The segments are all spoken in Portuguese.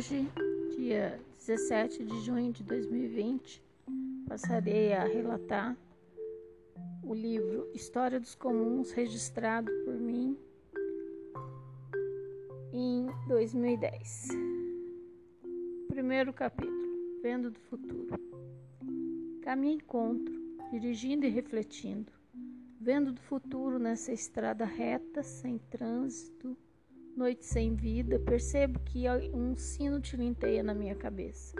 Hoje, dia 17 de junho de 2020, passarei a relatar o livro História dos Comuns, registrado por mim em 2010. Primeiro capítulo: Vendo do Futuro. Caminho encontro, dirigindo e refletindo, vendo do futuro nessa estrada reta, sem trânsito noite sem vida, percebo que um sino tilinteia na minha cabeça,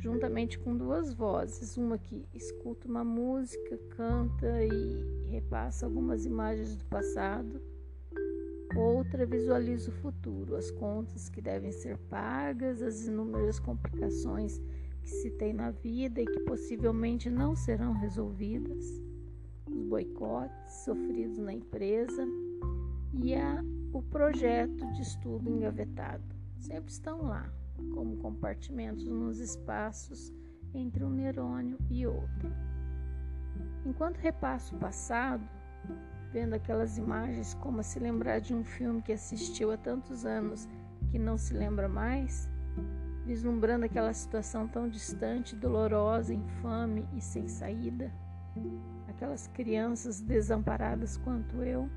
juntamente com duas vozes, uma que escuta uma música, canta e repassa algumas imagens do passado, outra visualiza o futuro, as contas que devem ser pagas, as inúmeras complicações que se tem na vida e que possivelmente não serão resolvidas, os boicotes sofridos na empresa e a o projeto de estudo engavetado. Sempre estão lá, como compartimentos nos espaços entre um neurônio e outro. Enquanto repasso o passado, vendo aquelas imagens como a se lembrar de um filme que assistiu há tantos anos que não se lembra mais, vislumbrando aquela situação tão distante, dolorosa, infame e sem saída, aquelas crianças desamparadas quanto eu,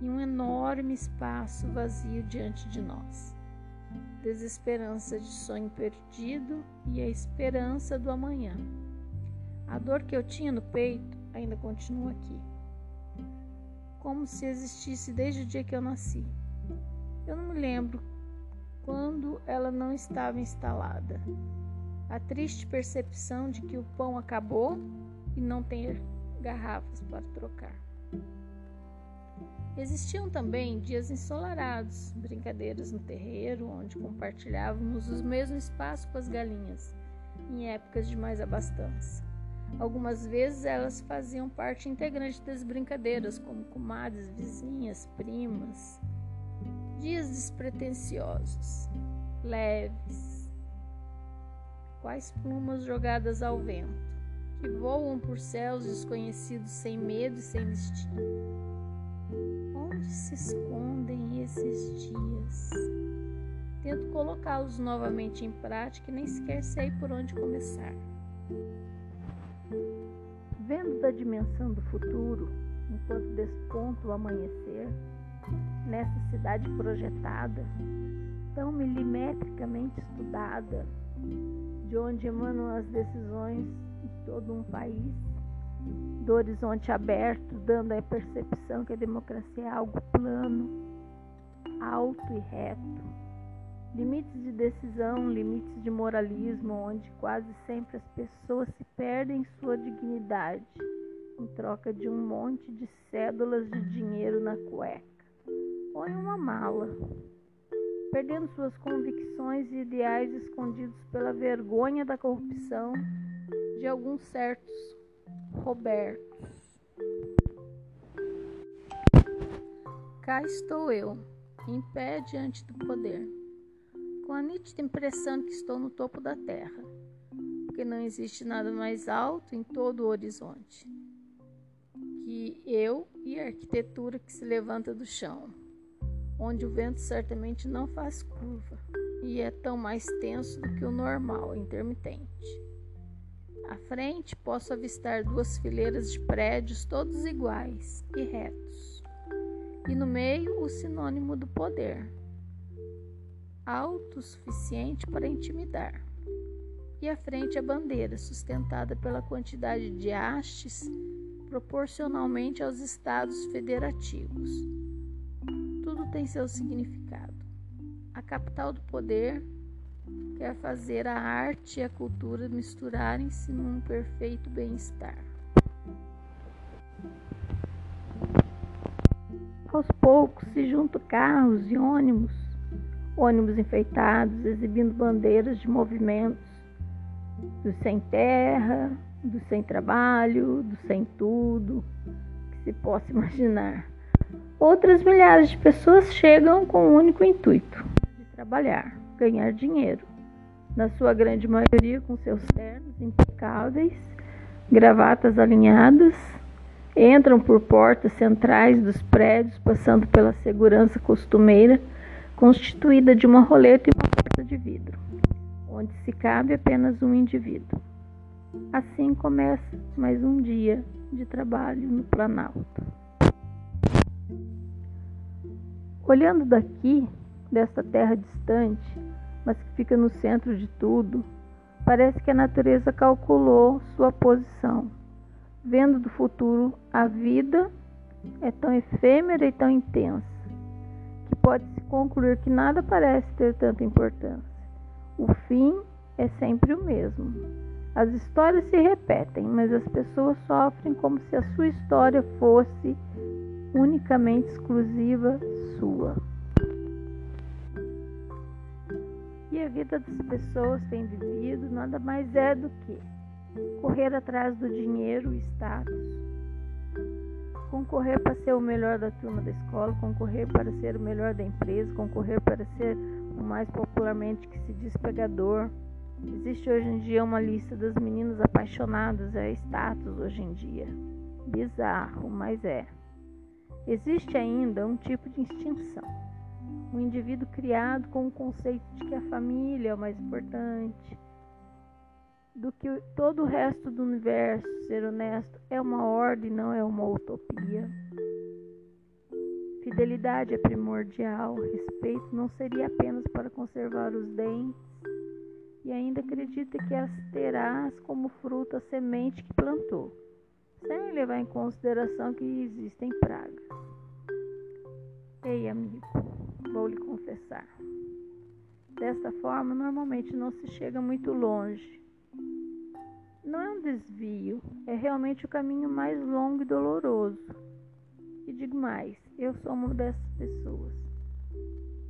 e um enorme espaço vazio diante de nós. Desesperança de sonho perdido e a esperança do amanhã. A dor que eu tinha no peito ainda continua aqui, como se existisse desde o dia que eu nasci. Eu não me lembro quando ela não estava instalada. A triste percepção de que o pão acabou e não ter garrafas para trocar. Existiam também dias ensolarados, brincadeiras no terreiro, onde compartilhávamos os mesmos espaços com as galinhas, em épocas de mais abastança. Algumas vezes elas faziam parte integrante das brincadeiras, como comadres, vizinhas, primas. Dias despretensiosos, leves, quais plumas jogadas ao vento, que voam por céus desconhecidos sem medo e sem destino onde se escondem esses dias? Tento colocá-los novamente em prática e nem sequer sei por onde começar. Vendo da dimensão do futuro, enquanto desponta o amanhecer, nessa cidade projetada, tão milimetricamente estudada, de onde emanam as decisões de todo um país, do horizonte aberto, dando a percepção que a democracia é algo plano, alto e reto. Limites de decisão, limites de moralismo, onde quase sempre as pessoas se perdem sua dignidade em troca de um monte de cédulas de dinheiro na cueca ou em uma mala, perdendo suas convicções e ideais escondidos pela vergonha da corrupção de alguns certos Roberto. Cá estou eu, em pé diante do poder, com a nítida impressão que estou no topo da terra, porque não existe nada mais alto em todo o horizonte que eu e a arquitetura que se levanta do chão, onde o vento certamente não faz curva e é tão mais tenso do que o normal, intermitente. À frente, posso avistar duas fileiras de prédios todos iguais e retos. E no meio, o sinônimo do poder, alto o suficiente para intimidar. E à frente, a bandeira, sustentada pela quantidade de hastes proporcionalmente aos estados federativos. Tudo tem seu significado. A capital do poder quer fazer a arte e a cultura misturarem-se num perfeito bem-estar. Aos poucos se juntam carros e ônibus, ônibus enfeitados, exibindo bandeiras de movimentos do sem terra, do sem trabalho, do sem tudo que se possa imaginar. Outras milhares de pessoas chegam com o único intuito de trabalhar, ganhar dinheiro na sua grande maioria com seus ternos impecáveis, gravatas alinhadas, entram por portas centrais dos prédios, passando pela segurança costumeira, constituída de uma roleta e uma porta de vidro, onde se cabe apenas um indivíduo. Assim começa mais um dia de trabalho no Planalto. Olhando daqui, desta terra distante, mas que fica no centro de tudo, parece que a natureza calculou sua posição. Vendo do futuro, a vida é tão efêmera e tão intensa que pode-se concluir que nada parece ter tanta importância. O fim é sempre o mesmo. As histórias se repetem, mas as pessoas sofrem como se a sua história fosse unicamente exclusiva sua. E a vida das pessoas tem vivido nada mais é do que correr atrás do dinheiro e status, concorrer para ser o melhor da turma da escola, concorrer para ser o melhor da empresa, concorrer para ser o mais popularmente que se diz pegador. Existe hoje em dia uma lista das meninas apaixonadas, é status hoje em dia. Bizarro, mas é. Existe ainda um tipo de extinção. Um indivíduo criado com o conceito de que a família é o mais importante, do que todo o resto do universo, ser honesto, é uma ordem, não é uma utopia. Fidelidade é primordial, respeito não seria apenas para conservar os dentes, e ainda acredita que as terás como fruto a semente que plantou sem levar em consideração que existem pragas. Ei, amigo, vou lhe confessar. Dessa forma, normalmente não se chega muito longe. Não é um desvio, é realmente o caminho mais longo e doloroso. E digo mais, eu sou uma dessas pessoas.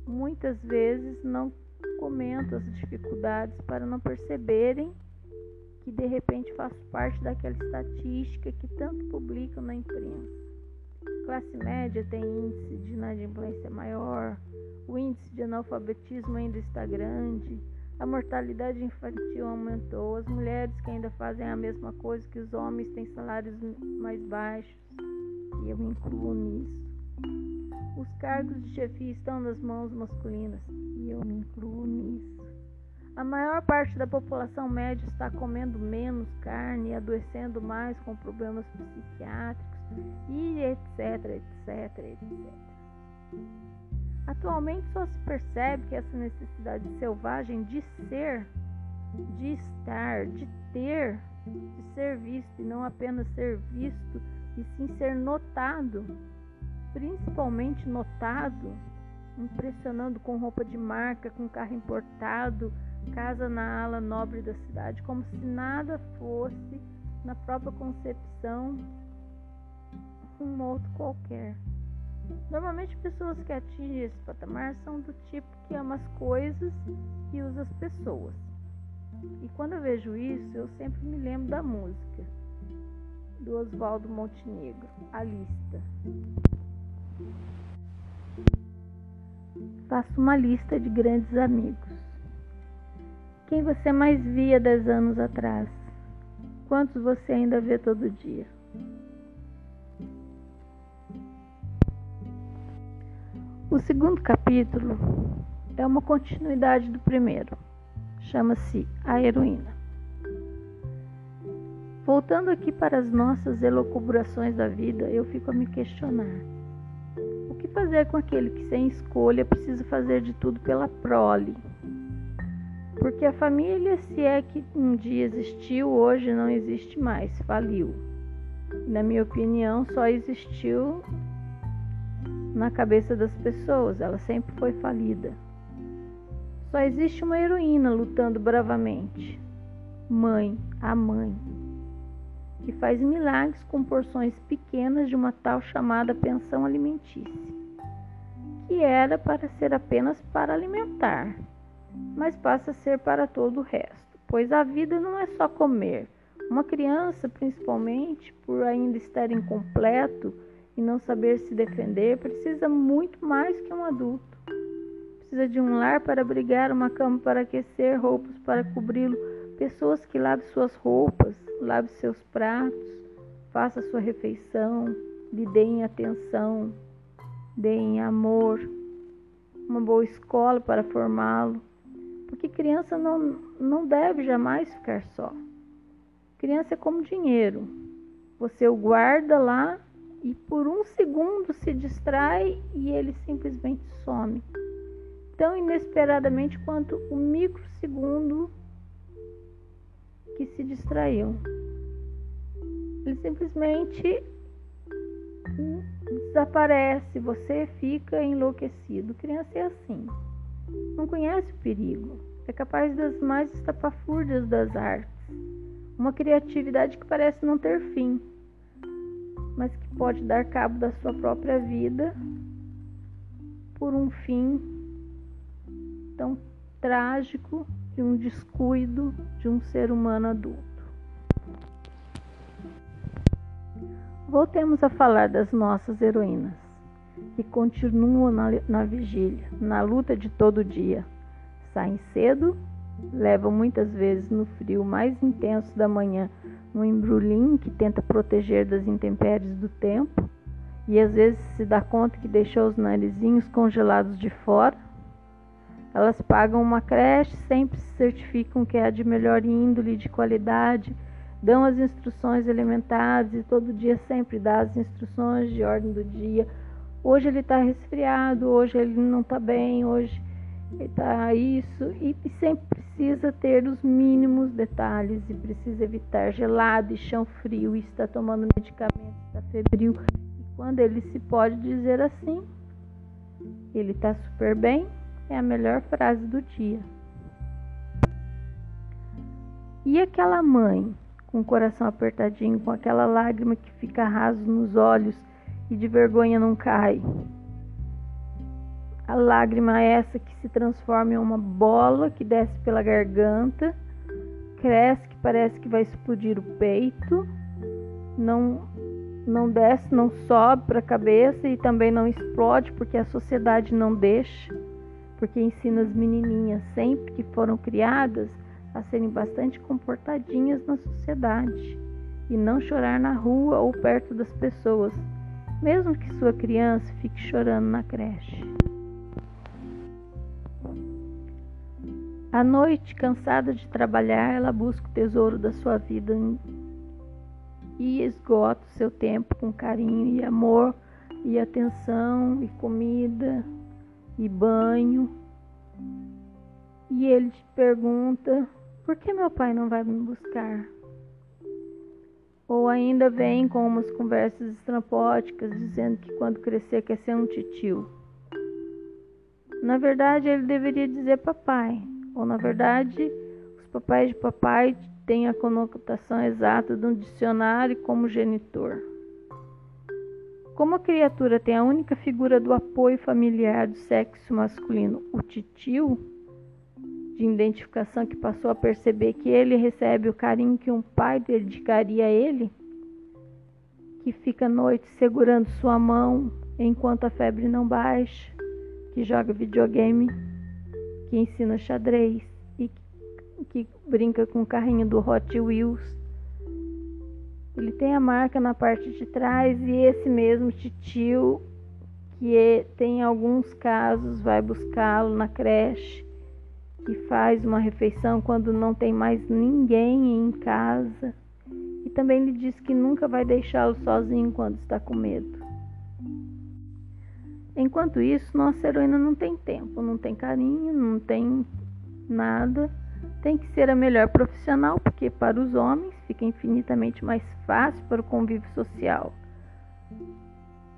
Muitas vezes não comento as dificuldades para não perceberem que de repente faço parte daquela estatística que tanto publicam na imprensa. Classe média tem índice de inadimplência maior, o índice de analfabetismo ainda está grande, a mortalidade infantil aumentou, as mulheres que ainda fazem a mesma coisa que os homens têm salários mais baixos, e eu me incluo nisso. Os cargos de chefia estão nas mãos masculinas, e eu me incluo nisso. A maior parte da população média está comendo menos carne e adoecendo mais com problemas psiquiátricos e etc, etc, etc. Atualmente só se percebe que essa necessidade selvagem de ser, de estar, de ter, de ser visto e não apenas ser visto, e sim ser notado, principalmente notado, impressionando com roupa de marca, com carro importado, casa na ala nobre da cidade, como se nada fosse, na própria concepção, um outro qualquer. Normalmente, pessoas que atingem esse patamar são do tipo que ama as coisas e usa as pessoas. E quando eu vejo isso, eu sempre me lembro da música do Oswaldo Montenegro, A Lista. Faço uma lista de grandes amigos. Quem você mais via dez anos atrás? Quantos você ainda vê todo dia? O segundo capítulo é uma continuidade do primeiro. Chama-se A Heroína. Voltando aqui para as nossas elocubrações da vida, eu fico a me questionar. O que fazer com aquele que, sem escolha, precisa fazer de tudo pela prole? Porque a família, se é que um dia existiu, hoje não existe mais, faliu. Na minha opinião, só existiu na cabeça das pessoas, ela sempre foi falida. Só existe uma heroína lutando bravamente. Mãe, a mãe, que faz milagres com porções pequenas de uma tal chamada pensão alimentícia, que era para ser apenas para alimentar mas passa a ser para todo o resto, pois a vida não é só comer. Uma criança, principalmente, por ainda estar incompleto e não saber se defender, precisa muito mais que um adulto. Precisa de um lar para abrigar, uma cama para aquecer, roupas para cobri-lo, pessoas que lavem suas roupas, lavem seus pratos, faça sua refeição, lhe deem atenção, deem amor, uma boa escola para formá-lo, Porque criança não, não deve jamais ficar só. Criança é como dinheiro. Você o guarda lá e por um segundo se distrai e ele simplesmente some. Tão inesperadamente quanto o microsegundo que se distraiu. Ele simplesmente desaparece, você fica enlouquecido. Criança é assim, não conhece o perigo, é capaz das mais estapafúrdias das artes, uma criatividade que parece não ter fim, mas que pode dar cabo da sua própria vida por um fim tão trágico de um descuido de um ser humano adulto. Voltemos a falar das nossas heroínas, que continuam na, na vigília, na luta de todo dia. Saem cedo, levam muitas vezes no frio mais intenso da manhã um embrulhinho que tenta proteger das intempéries do tempo e às vezes se dá conta que deixou os narizinhos congelados de fora. Elas pagam uma creche, sempre se certificam que é de melhor índole de qualidade dão as instruções elementares e todo dia sempre dá as instruções de ordem do dia. Hoje ele está resfriado, hoje ele não está bem, hoje está isso e sempre precisa ter os mínimos detalhes e precisa evitar gelado e chão frio e está tomando medicamento, está febril. E quando ele se pode dizer assim, ele está super bem, é a melhor frase do dia. E aquela mãe com o coração apertadinho, com aquela lágrima que fica raso nos olhos e de vergonha não cai. A lágrima é essa que se transforma em uma bola que desce pela garganta, cresce que parece que vai explodir o peito, não não desce, não sobe para a cabeça e também não explode porque a sociedade não deixa, porque ensina as menininhas sempre que foram criadas a serem bastante comportadinhas na sociedade e não chorar na rua ou perto das pessoas, mesmo que sua criança fique chorando na creche. À noite, cansada de trabalhar, ela busca o tesouro da sua vida e esgota o seu tempo com carinho e amor e atenção e comida e banho. E ele te pergunta por que meu pai não vai me buscar? Ou ainda vem com umas conversas estrampóticas dizendo que quando crescer quer ser um titio. Na verdade, ele deveria dizer papai. Ou na verdade, os papais de papai têm a conotação exata de um dicionário como genitor. Como a criatura tem a única figura do apoio familiar do sexo masculino, o titio, de identificação que passou a perceber que ele recebe o carinho que um pai dedicaria a ele, que fica à noite segurando sua mão enquanto a febre não baixa, que joga videogame, que ensina xadrez e que brinca com o carrinho do Hot Wheels. Ele tem a marca na parte de trás e esse mesmo titio que é, tem alguns casos vai buscá-lo na creche e faz uma refeição quando não tem mais ninguém em casa. E também lhe diz que nunca vai deixá-lo sozinho quando está com medo. Enquanto isso, nossa heroína não tem tempo, não tem carinho, não tem nada. Tem que ser a melhor profissional, porque para os homens fica infinitamente mais fácil para o convívio social.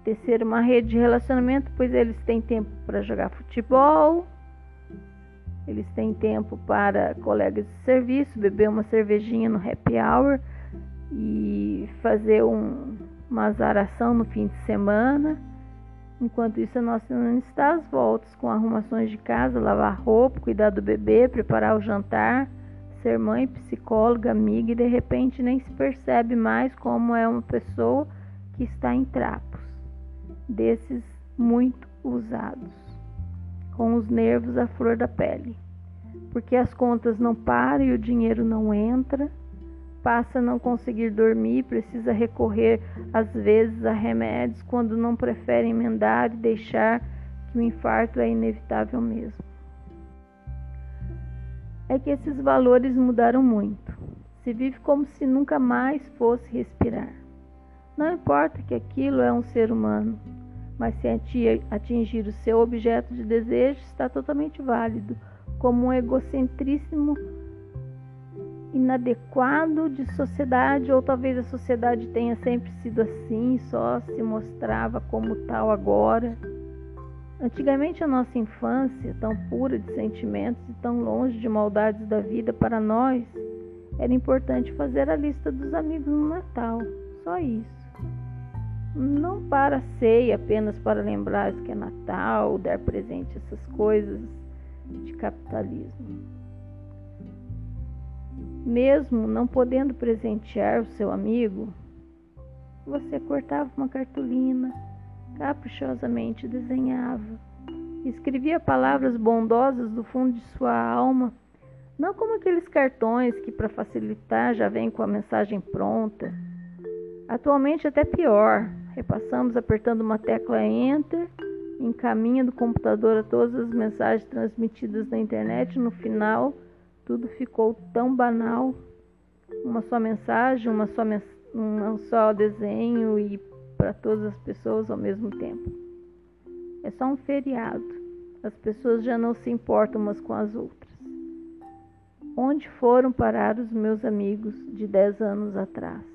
Tecer uma rede de relacionamento, pois eles têm tempo para jogar futebol, eles têm tempo para colegas de serviço, beber uma cervejinha no happy hour e fazer um, uma azaração no fim de semana. Enquanto isso, a nossa não está às voltas com arrumações de casa, lavar roupa, cuidar do bebê, preparar o jantar, ser mãe, psicóloga, amiga e de repente nem se percebe mais como é uma pessoa que está em trapos, desses muito usados com os nervos à flor da pele, porque as contas não param e o dinheiro não entra, passa a não conseguir dormir, precisa recorrer às vezes a remédios quando não prefere emendar e deixar que o infarto é inevitável mesmo. é que esses valores mudaram muito. Se vive como se nunca mais fosse respirar. Não importa que aquilo é um ser humano, mas se atingir o seu objeto de desejo está totalmente válido, como um egocentríssimo inadequado de sociedade, ou talvez a sociedade tenha sempre sido assim, só se mostrava como tal agora. Antigamente, a nossa infância, tão pura de sentimentos e tão longe de maldades da vida para nós, era importante fazer a lista dos amigos no Natal, só isso. Não para a ceia apenas para lembrar que é Natal, dar presente, essas coisas de capitalismo. Mesmo não podendo presentear o seu amigo, você cortava uma cartolina caprichosamente desenhava. Escrevia palavras bondosas do fundo de sua alma, não como aqueles cartões que, para facilitar, já vêm com a mensagem pronta. Atualmente, até pior. Repassamos apertando uma tecla Enter, encaminha do computador a todas as mensagens transmitidas na internet. No final, tudo ficou tão banal. Uma só mensagem, uma só, um só desenho e para todas as pessoas ao mesmo tempo. É só um feriado. As pessoas já não se importam umas com as outras. Onde foram parar os meus amigos de dez anos atrás?